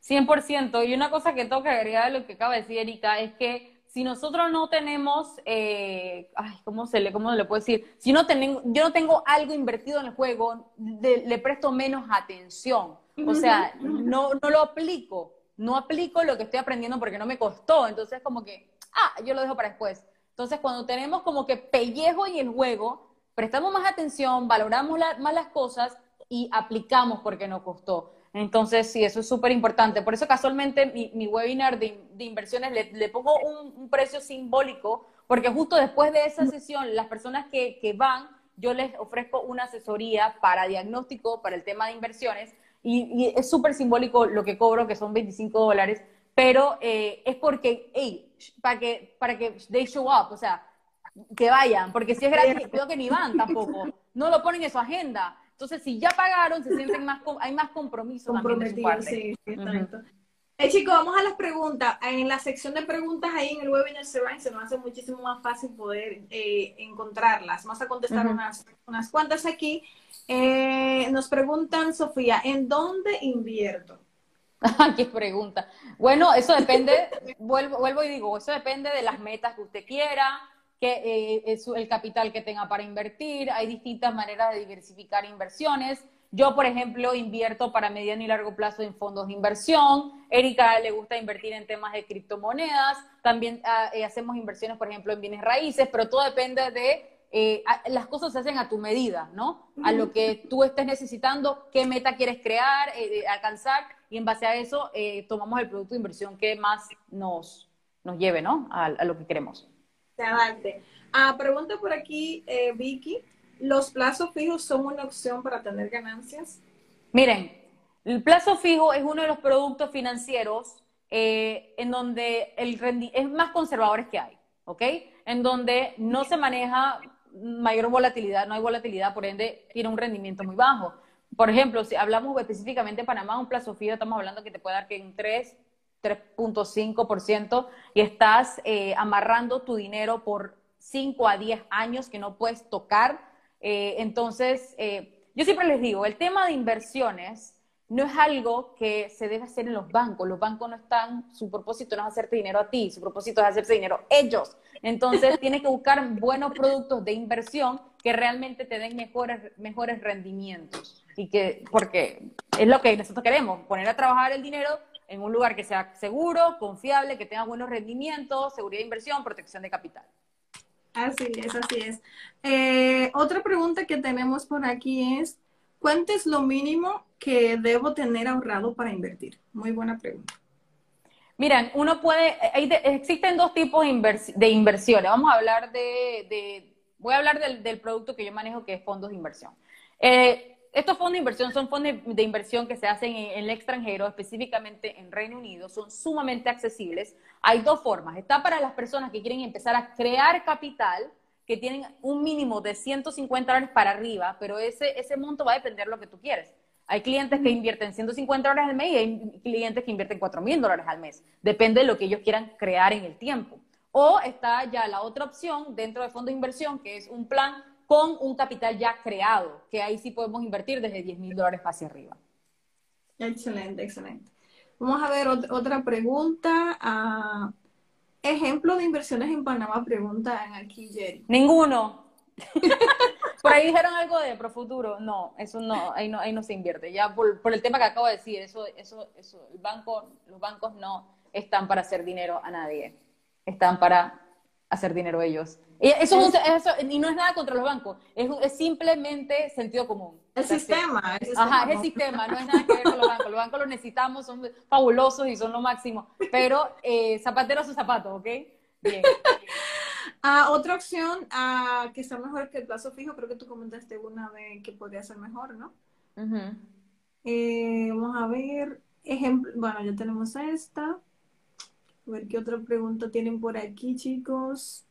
100%. Y una cosa que tengo que agregar de lo que acaba de decir Erika es que si nosotros no tenemos, eh, ay, ¿cómo se le, cómo le puedo decir? Si no tengo, yo no tengo algo invertido en el juego, le presto menos atención. O sea, no, no lo aplico. No aplico lo que estoy aprendiendo porque no me costó. Entonces, como que, ah, yo lo dejo para después. Entonces, cuando tenemos como que pellejo en el juego, prestamos más atención, valoramos más las cosas y aplicamos porque nos costó. Entonces, sí, eso es súper importante. Por eso casualmente mi, webinar de, inversiones le, pongo un, precio simbólico, porque justo después de esa sesión, las personas que, van, yo les ofrezco una asesoría para diagnóstico, para el tema de inversiones, y, es súper simbólico lo que cobro, que son 25 dólares, pero eh, es porque, hey, para que, para que they show up, o sea, que vayan, porque si es gratis, creo que ni van tampoco, no lo ponen en su agenda. Entonces, si ya pagaron, se sienten más, hay más compromiso Comprometidos, sí, exacto. Eh, chicos, vamos a las preguntas. En la sección de preguntas ahí en el webinar se nos hace muchísimo más fácil poder eh, encontrarlas. Vamos a contestar unas, unas cuantas aquí. Eh, nos preguntan, Sofía, ¿en dónde invierto? ¿Qué pregunta? Bueno, eso depende, vuelvo, vuelvo y digo, eso depende de las metas que usted quiera, que eh, es el capital que tenga para invertir. Hay distintas maneras de diversificar inversiones. Yo, por ejemplo, invierto para mediano y largo plazo en fondos de inversión. Erika le gusta invertir en temas de criptomonedas. También ah, eh, hacemos inversiones, por ejemplo, en bienes raíces, pero todo depende de eh, las cosas se hacen a tu medida, ¿no? A lo que tú estés necesitando, qué meta quieres crear, alcanzar, y en base a eso tomamos el producto de inversión que más nos, nos lleve, ¿no? a lo que queremos. Adelante. Ah, pregunta por aquí, eh, Vicky. ¿Los plazos fijos son una opción para tener ganancias? Miren, el plazo fijo es uno de los productos financieros eh, en donde el es más conservadores que hay, ¿ok? En donde no se maneja mayor volatilidad, no hay volatilidad, por ende tiene un rendimiento muy bajo. Por ejemplo, si hablamos específicamente de Panamá, un plazo fijo, estamos hablando que te puede dar que en 3, 3.5% y estás eh, amarrando tu dinero por 5 a 10 años que no puedes tocar. Eh, entonces, eh, yo siempre les digo, el tema de inversiones no es algo que se debe hacer en los bancos. Los bancos no están, su propósito no es hacerte dinero a ti, su propósito es hacerse dinero ellos. Entonces, tienes que buscar buenos productos de inversión que realmente te den mejores, mejores rendimientos. Y que, porque es lo que nosotros queremos, poner a trabajar el dinero en un lugar que sea seguro, confiable, que tenga buenos rendimientos, seguridad de inversión, protección de capital. Así es, así es. Eh, otra pregunta que tenemos por aquí es, ¿cuánto es lo mínimo que debo tener ahorrado para invertir? Muy buena pregunta. Miren, uno puede, existen dos tipos de, inversiones. Vamos a hablar de, voy a hablar del, producto que yo manejo, que es fondos de inversión. Eh, estos fondos de inversión son fondos de inversión que se hacen en, el extranjero, específicamente en Reino Unido, son sumamente accesibles. Hay dos formas. Está para las personas que quieren empezar a crear capital, que tienen un mínimo de 150 dólares para arriba, pero ese, ese monto va a depender de lo que tú quieres. Hay clientes que invierten 150 dólares al mes y hay clientes que invierten 4 mil dólares al mes. Depende de lo que ellos quieran crear en el tiempo. O está ya la otra opción dentro de fondos de inversión, que es un plan con un capital ya creado, que ahí sí podemos invertir desde 10 mil dólares hacia arriba. Excelente, excelente. Vamos a ver otra pregunta. Uh, ejemplo de inversiones en Panamá, preguntan aquí Jerry. Ninguno. por ahí dijeron algo de Profuturo. No, eso no, ahí no, ahí no se invierte. Ya por, por el tema que acabo de decir, eso, eso, eso, el banco, los bancos no están para hacer dinero a nadie. Están para hacer dinero ellos. Y, eso, y no es nada contra los bancos, es, es simplemente sentido común. El sistema, Ajá, es el sistema, no es nada que ver con los bancos. Los bancos los necesitamos, son fabulosos y son lo máximo. Pero eh, zapatero a su zapato, ¿ok? Bien. Ah, otra opción ah, que sea mejor que el plazo fijo, creo que tú comentaste una vez que podría ser mejor, ¿no? Eh, vamos a ver, ejemplo, bueno, ya tenemos esta. A ver qué otra pregunta tienen por aquí, chicos.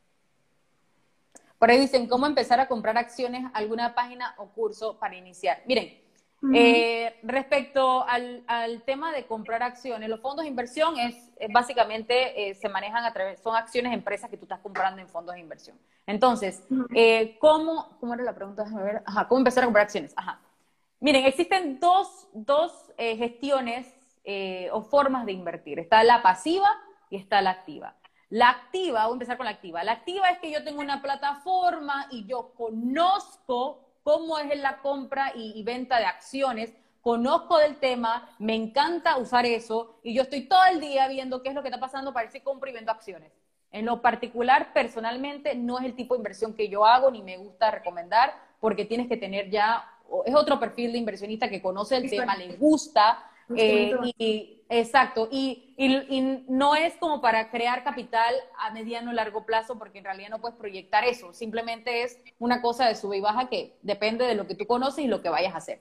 Por ahí dicen, ¿cómo empezar a comprar acciones, alguna página o curso para iniciar? Miren, eh, respecto al, tema de comprar acciones, los fondos de inversión es, básicamente eh, se manejan a través, son acciones de empresas que tú estás comprando en fondos de inversión. Entonces, eh, ¿cómo, ¿cómo era la pregunta? Déjame ver. Ajá, ¿cómo empezar a comprar acciones? Ajá. Miren, existen dos, dos gestiones o formas de invertir. Está la pasiva y está la activa. La activa, voy a empezar con la activa. La activa es que yo tengo una plataforma y yo conozco cómo es la compra y, venta de acciones, conozco del tema, me encanta usar eso y yo estoy todo el día viendo qué es lo que está pasando para si compro y vendo acciones. En lo particular, personalmente, no es el tipo de inversión que yo hago ni me gusta recomendar porque tienes que tener ya, es otro perfil de inversionista que conoce el tema, le gusta, eh, y, exacto, y, y, no es como para crear capital a mediano o largo plazo, porque en realidad no puedes proyectar eso, simplemente es una cosa de sube y baja que depende de lo que tú conoces y lo que vayas a hacer.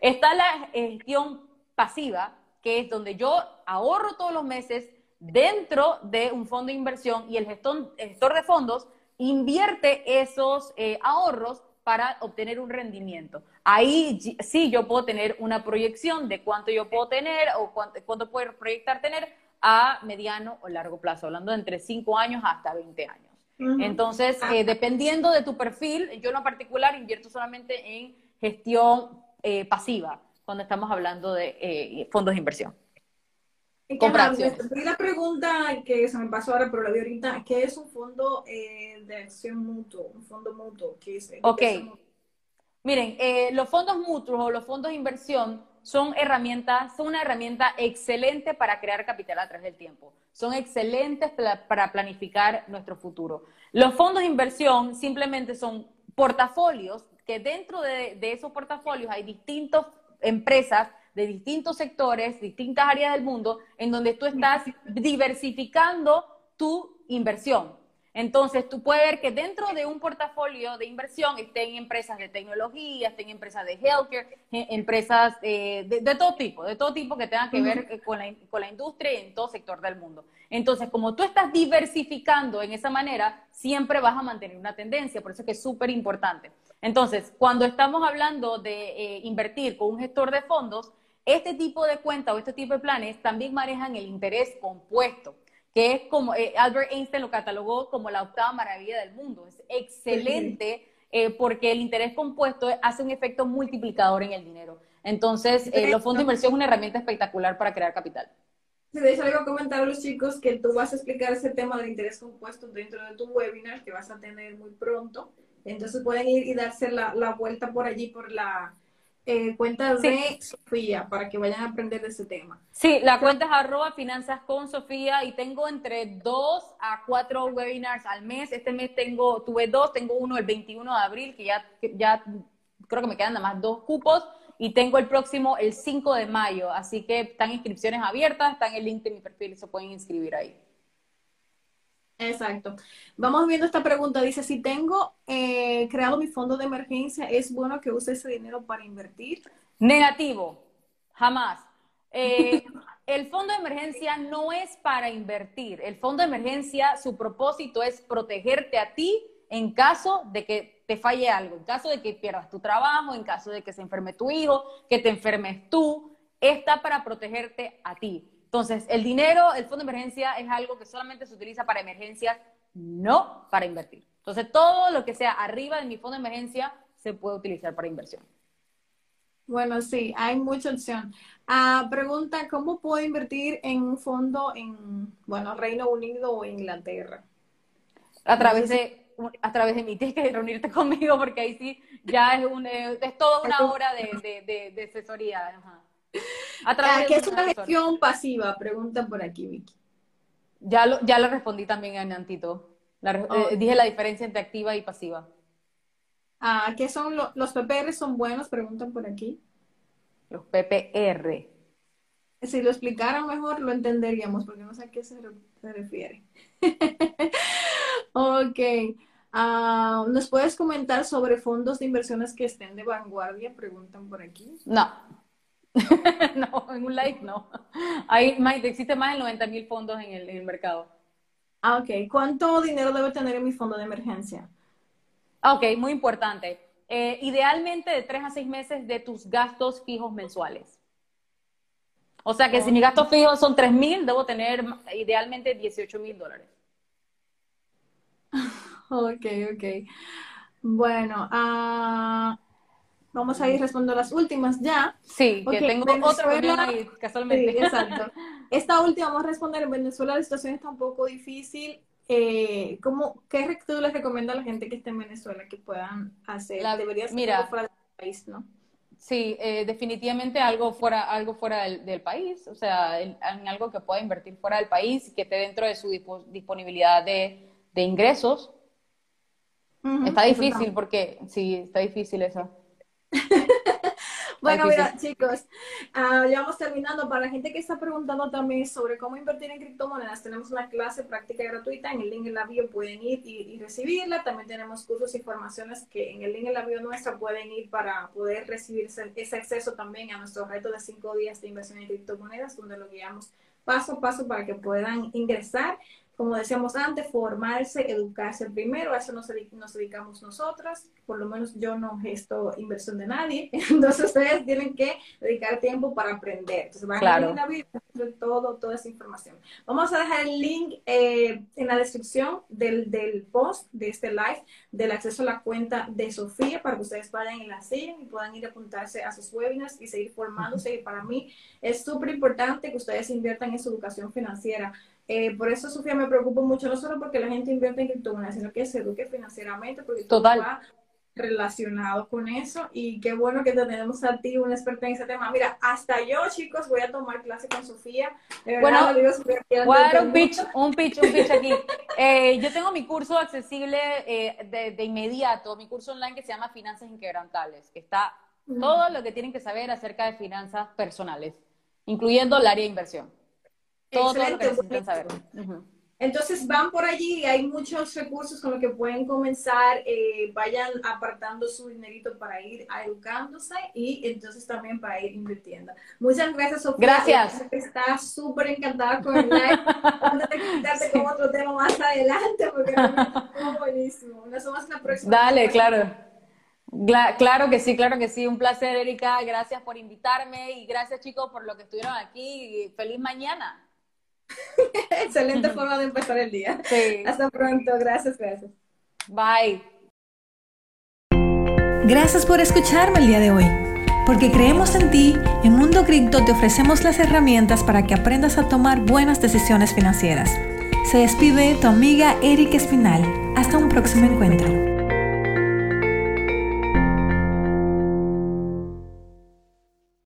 Está la gestión pasiva, que es donde yo ahorro todos los meses dentro de un fondo de inversión y el gestor, gestor de fondos invierte esos eh, ahorros para obtener un rendimiento. Ahí sí yo puedo tener una proyección de cuánto yo puedo tener o cuánto, cuánto puedo proyectar tener a mediano o largo plazo, hablando de entre 5 años hasta 20 años. Entonces, eh, dependiendo de tu perfil, yo en lo particular invierto solamente en gestión eh, pasiva cuando estamos hablando de eh, fondos de inversión. La pregunta que se me pasó ahora, pero la vi ahorita, ¿qué es un fondo eh, de acción mutuo? Un fondo mutuo, ¿qué es? Ok. Miren, eh, los fondos mutuos o los fondos de inversión son herramientas, son una herramienta excelente para crear capital a través del tiempo. Son excelentes para planificar nuestro futuro. Los fondos de inversión simplemente son portafolios que dentro de, de esos portafolios hay distintas empresas de distintos sectores, distintas áreas del mundo, en donde tú estás diversificando tu inversión. Entonces, tú puedes ver que dentro de un portafolio de inversión estén empresas de tecnología, estén empresas de healthcare, eh, empresas eh, de, todo tipo, de todo tipo que tengan que ver eh, con la, con la industria y en todo sector del mundo. Entonces, como tú estás diversificando en esa manera, siempre vas a mantener una tendencia, por eso es que es súper importante. Entonces, cuando estamos hablando de invertir con un gestor de fondos, este tipo de cuenta o este tipo de planes también manejan el interés compuesto, que es como eh, Albert Einstein lo catalogó como la octava maravilla del mundo. Es excelente eh, porque el interés compuesto hace un efecto multiplicador en el dinero. Entonces, eh, los fondos de inversión es una herramienta espectacular para crear capital. De hecho, le comentar a los chicos que tú vas a explicar ese tema del interés compuesto dentro de tu webinar que vas a tener muy pronto. Entonces pueden ir y darse la vuelta por allí, por la, eh, cuenta de Sofía para que vayan a aprender de ese tema. Sí, la cuenta es arroba finanzas con Sofía y tengo entre dos a cuatro webinars al mes. Este mes tengo, tuve dos, tengo uno el 21 de abril, que ya, ya creo que me quedan nada más dos cupos, y tengo el próximo el 5 de mayo. Así que están inscripciones abiertas, están en el link de mi perfil, se pueden inscribir ahí. Exacto. Vamos viendo esta pregunta. Dice, si tengo eh, creado mi fondo de emergencia, ¿es bueno que use ese dinero para invertir? Negativo, jamás. Eh, el fondo de emergencia no es para invertir. El fondo de emergencia, su propósito es protegerte a ti en caso de que te falle algo, en caso de que pierdas tu trabajo, en caso de que se enferme tu hijo, que te enfermes tú. Está para protegerte a ti. Entonces, el dinero, el fondo de emergencia es algo que solamente se utiliza para emergencias, no para invertir. Entonces, todo lo que sea arriba de mi fondo de emergencia se puede utilizar para inversión. Bueno, sí, hay mucha opción. Ah, pregunta, ¿cómo puedo invertir en un fondo en, bueno, Reino Unido o Inglaterra? A través de, a través de mí, tienes que reunirte conmigo porque ahí sí ya es, un, es toda una hora de, de, asesoría. Ajá. ¿Qué es una gestión pasiva? Pregunta por aquí, Vicky. Ya lo, ya lo respondí también a Nantito. Eh, dije la diferencia entre activa y pasiva. Ah, ¿qué son los PPR? ¿Son buenos? Preguntan por aquí. Los PPR. Si lo explicaran mejor, lo entenderíamos, porque no sé a qué se, refiere. ok. Ah, ¿Nos puedes comentar sobre fondos de inversiones que estén de vanguardia? Preguntan por aquí. No. no, en un live no. Hay, existe más de 90 mil fondos en el, en el mercado. Ah, ok. ¿Cuánto dinero debo tener en mi fondo de emergencia? Ah, ok, muy importante. Eh, idealmente de tres a seis meses de tus gastos fijos mensuales. O sea que si mis gastos fijos son tres mil, debo tener idealmente 18 mil dólares. Ok, ok. Bueno, uh, vamos a ir respondiendo las últimas ya. Sí, que tengo otra ahí, casualmente. Sí, exacto. Esta última vamos a responder. En Venezuela la situación está un poco difícil eh, ¿cómo, ¿qué tú les recomienda a la gente que esté en Venezuela que puedan hacer? Debería ser algo fuera del país, ¿no? Sí, eh, definitivamente algo fuera, algo fuera del, país, o sea, en, algo que pueda invertir fuera del país, que esté dentro de su disponibilidad de, ingresos. está difícil porque, sí, está difícil eso. Bueno, mira, chicos, uh, ya vamos terminando. Para la gente que está preguntando también sobre cómo invertir en criptomonedas, tenemos una clase práctica gratuita. En el link en la bio pueden ir y, recibirla. También tenemos cursos y formaciones que en el link en la bio nuestra pueden ir para poder recibir ese, acceso también a nuestro reto de cinco días de inversión en criptomonedas, donde lo guiamos paso a paso para que puedan ingresar como decíamos antes, formarse, educarse primero, a eso nos, nos, dedicamos nosotras, por lo menos yo no gesto inversión de nadie, entonces ustedes tienen que dedicar tiempo para aprender, entonces van a ir a la todo, toda esa información. Vamos a dejar el link eh, en la descripción del, del, post de este live, del acceso a la cuenta de Sofía, para que ustedes vayan y la sigan y puedan ir a apuntarse a sus webinars y seguir formándose, y para mí es súper importante que ustedes inviertan en su educación financiera, eh, por eso, Sofía, me preocupa mucho, no solo porque la gente invierte en criptomonedas, sino que se eduque financieramente, porque Total. todo va relacionado con eso. Y qué bueno que tenemos a ti, una experta en ese tema. Mira, hasta yo, chicos, voy a tomar clase con Sofía. bueno, un pitch, un pitch, un pitch aquí. Eh, yo tengo mi curso accesible eh, de, inmediato, mi curso online que se llama Finanzas Inquebrantables, que está todo lo que tienen que saber acerca de finanzas personales, incluyendo el área de inversión. Todo, lo que necesitan saber. Entonces van por allí y hay muchos recursos con los que pueden comenzar, eh, vayan apartando su dinerito para ir educándose y entonces también para ir invirtiendo. Muchas gracias, Sofía. Gracias. Está súper encantada con el live. Vamos a quitarte con otro tema más adelante porque es buenísimo. Nos vemos la próxima. Dale, claro. Claro que sí, claro que sí. Un placer, Erika. Gracias por invitarme y gracias, chicos, por lo que estuvieron aquí. Feliz mañana. Excelente forma de empezar el día. Hasta pronto. Gracias, gracias. Bye. Gracias por escucharme el día de hoy. Porque creemos en ti, en Mundo Cripto te ofrecemos las herramientas para que aprendas a tomar buenas decisiones financieras. Se despide tu amiga Erika Espinal. Hasta un próximo encuentro.